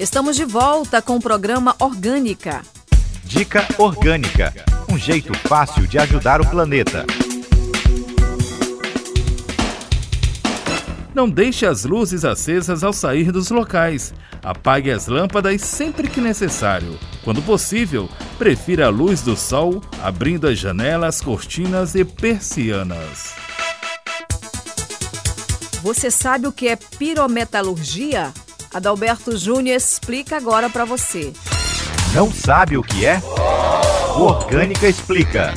Estamos de volta com o programa Orgânica. Dica Orgânica um jeito fácil de ajudar o planeta. Não deixe as luzes acesas ao sair dos locais. Apague as lâmpadas sempre que necessário. Quando possível, prefira a luz do sol, abrindo as janelas, cortinas e persianas. Você sabe o que é pirometalurgia? Adalberto Júnior explica agora para você. Não sabe o que é? O Orgânica explica.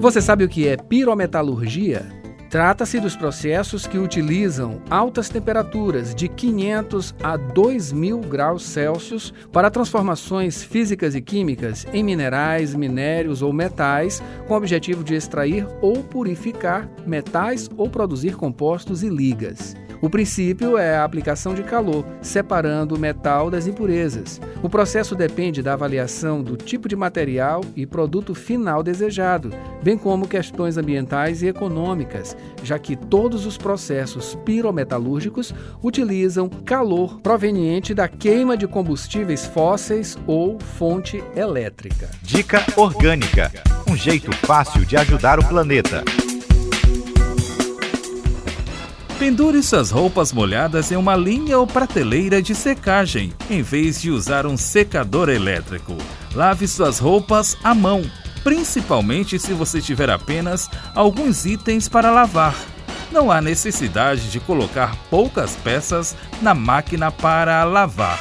Você sabe o que é pirometalurgia? Trata-se dos processos que utilizam altas temperaturas de 500 a 2000 graus Celsius para transformações físicas e químicas em minerais, minérios ou metais, com o objetivo de extrair ou purificar metais ou produzir compostos e ligas. O princípio é a aplicação de calor, separando o metal das impurezas. O processo depende da avaliação do tipo de material e produto final desejado, bem como questões ambientais e econômicas, já que todos os processos pirometalúrgicos utilizam calor proveniente da queima de combustíveis fósseis ou fonte elétrica. Dica Orgânica um jeito fácil de ajudar o planeta. Pendure suas roupas molhadas em uma linha ou prateleira de secagem, em vez de usar um secador elétrico. Lave suas roupas à mão, principalmente se você tiver apenas alguns itens para lavar. Não há necessidade de colocar poucas peças na máquina para lavar.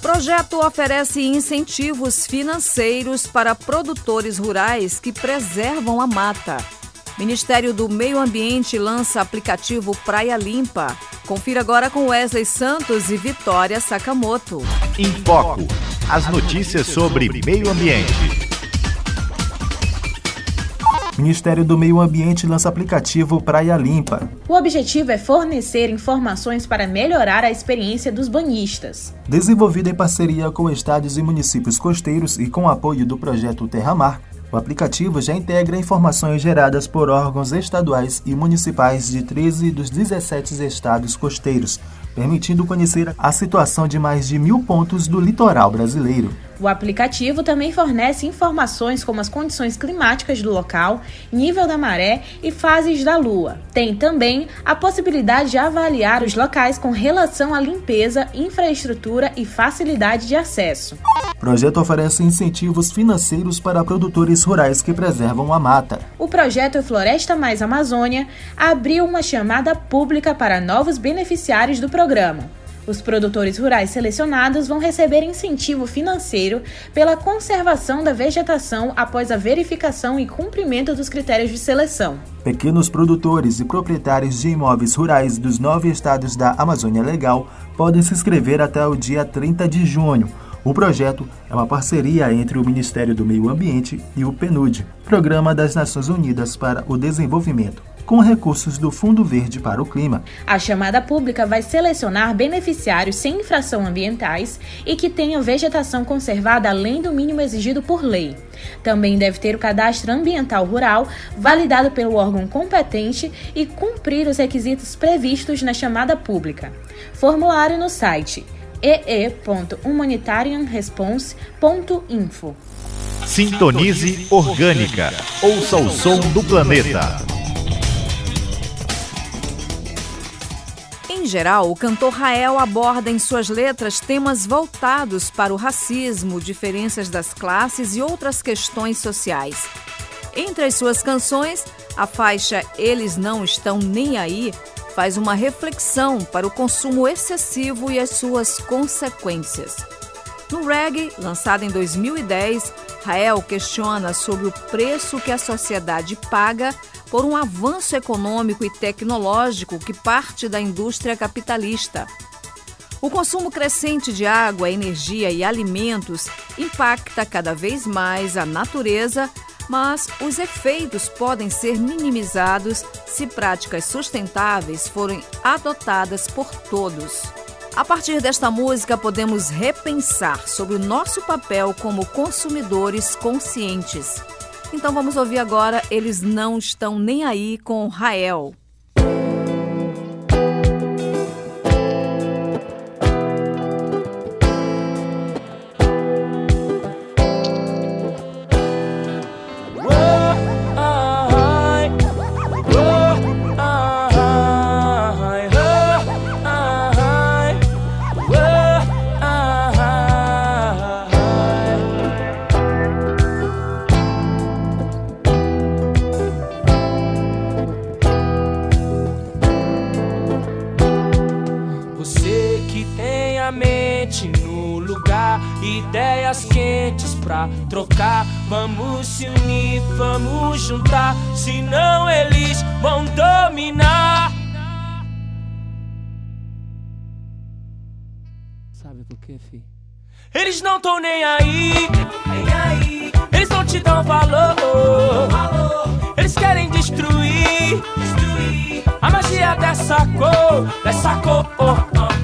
Projeto oferece incentivos financeiros para produtores rurais que preservam a mata. Ministério do Meio Ambiente lança aplicativo Praia Limpa. Confira agora com Wesley Santos e Vitória Sakamoto. Em Foco. As notícias sobre meio ambiente. Ministério do Meio Ambiente lança aplicativo Praia Limpa. O objetivo é fornecer informações para melhorar a experiência dos banhistas. Desenvolvido em parceria com estados e municípios costeiros e com apoio do projeto Terra Mar, o aplicativo já integra informações geradas por órgãos estaduais e municipais de 13 dos 17 estados costeiros, permitindo conhecer a situação de mais de mil pontos do litoral brasileiro. O aplicativo também fornece informações como as condições climáticas do local, nível da maré e fases da lua. Tem também a possibilidade de avaliar os locais com relação à limpeza, infraestrutura e facilidade de acesso. O projeto oferece incentivos financeiros para produtores rurais que preservam a mata. O projeto Floresta Mais Amazônia abriu uma chamada pública para novos beneficiários do programa. Os produtores rurais selecionados vão receber incentivo financeiro pela conservação da vegetação após a verificação e cumprimento dos critérios de seleção. Pequenos produtores e proprietários de imóveis rurais dos nove estados da Amazônia Legal podem se inscrever até o dia 30 de junho. O projeto é uma parceria entre o Ministério do Meio Ambiente e o PNUD, Programa das Nações Unidas para o Desenvolvimento com recursos do Fundo Verde para o Clima. A chamada pública vai selecionar beneficiários sem infração ambientais e que tenham vegetação conservada além do mínimo exigido por lei. Também deve ter o cadastro ambiental rural validado pelo órgão competente e cumprir os requisitos previstos na chamada pública. Formulário no site ee.humanitarianresponse.info. Sintonize Orgânica. Ouça o som do planeta. Em geral, o cantor Rael aborda em suas letras temas voltados para o racismo, diferenças das classes e outras questões sociais. Entre as suas canções, a faixa Eles Não Estão Nem Aí faz uma reflexão para o consumo excessivo e as suas consequências. No reggae, lançado em 2010, Rael questiona sobre o preço que a sociedade paga por um avanço econômico e tecnológico que parte da indústria capitalista. O consumo crescente de água, energia e alimentos impacta cada vez mais a natureza, mas os efeitos podem ser minimizados se práticas sustentáveis forem adotadas por todos. A partir desta música, podemos repensar sobre o nosso papel como consumidores conscientes Então vamos ouvir agora Eles Não Estão Nem Aí com Rael. Trocar. Vamos se unir, vamos juntar, senão eles vão dominar. Sabe por quê, fi? Eles não tão nem aí, nem aí. Eles não te dão valor. Eles querem destruir, destruir a magia dessa cor, dessa cor.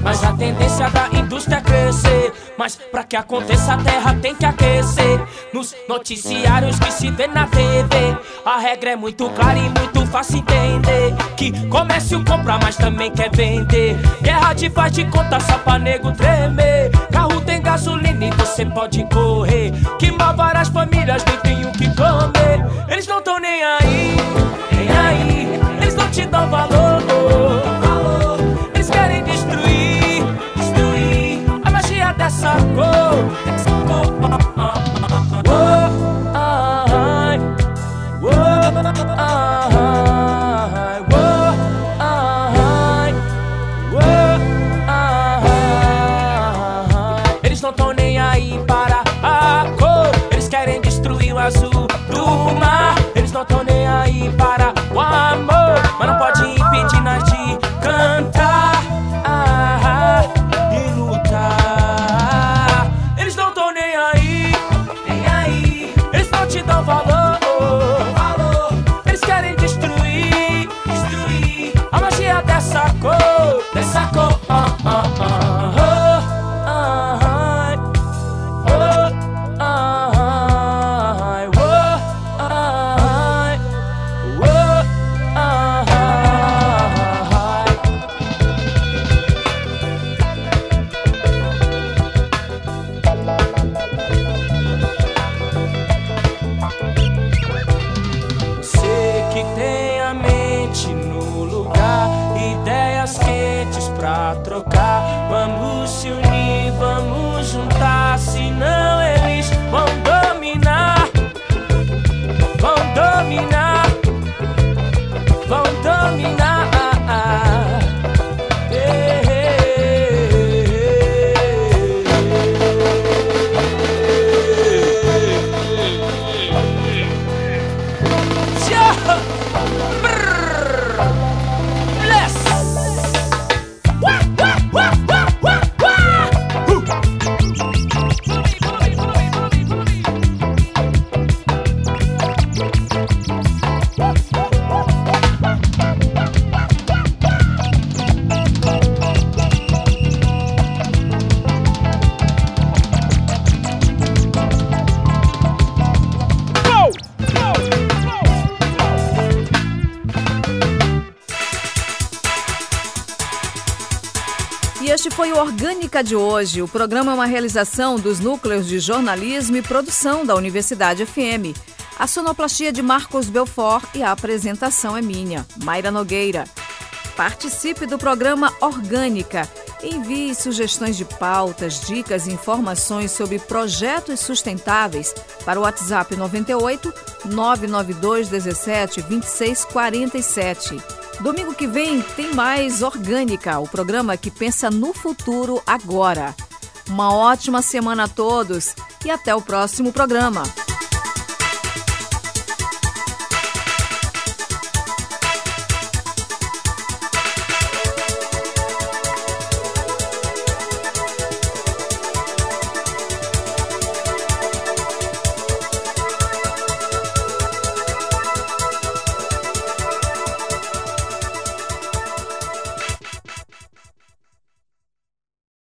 Mas a tendência da crescer. Mas pra que aconteça a terra tem que aquecer. Nos noticiários que se vê na TV, a regra é muito clara e muito fácil entender. Que comércio compra, mas também quer vender. Guerra de faz de conta só pra nego tremer. Carro tem gasolina e você pode correr. Que mal várias famílias este foi o Orgânica de hoje. O programa é uma realização dos núcleos de jornalismo e produção da Universidade FM. A sonoplastia de Marcos Belfort e a apresentação é minha, Mayra Nogueira. Participe do programa Orgânica. Envie sugestões de pautas, dicas e informações sobre projetos sustentáveis para o WhatsApp 98 992 17 26 47. Domingo que vem tem mais Orgânica, o programa que pensa no futuro agora. Uma ótima semana a todos e até o próximo programa.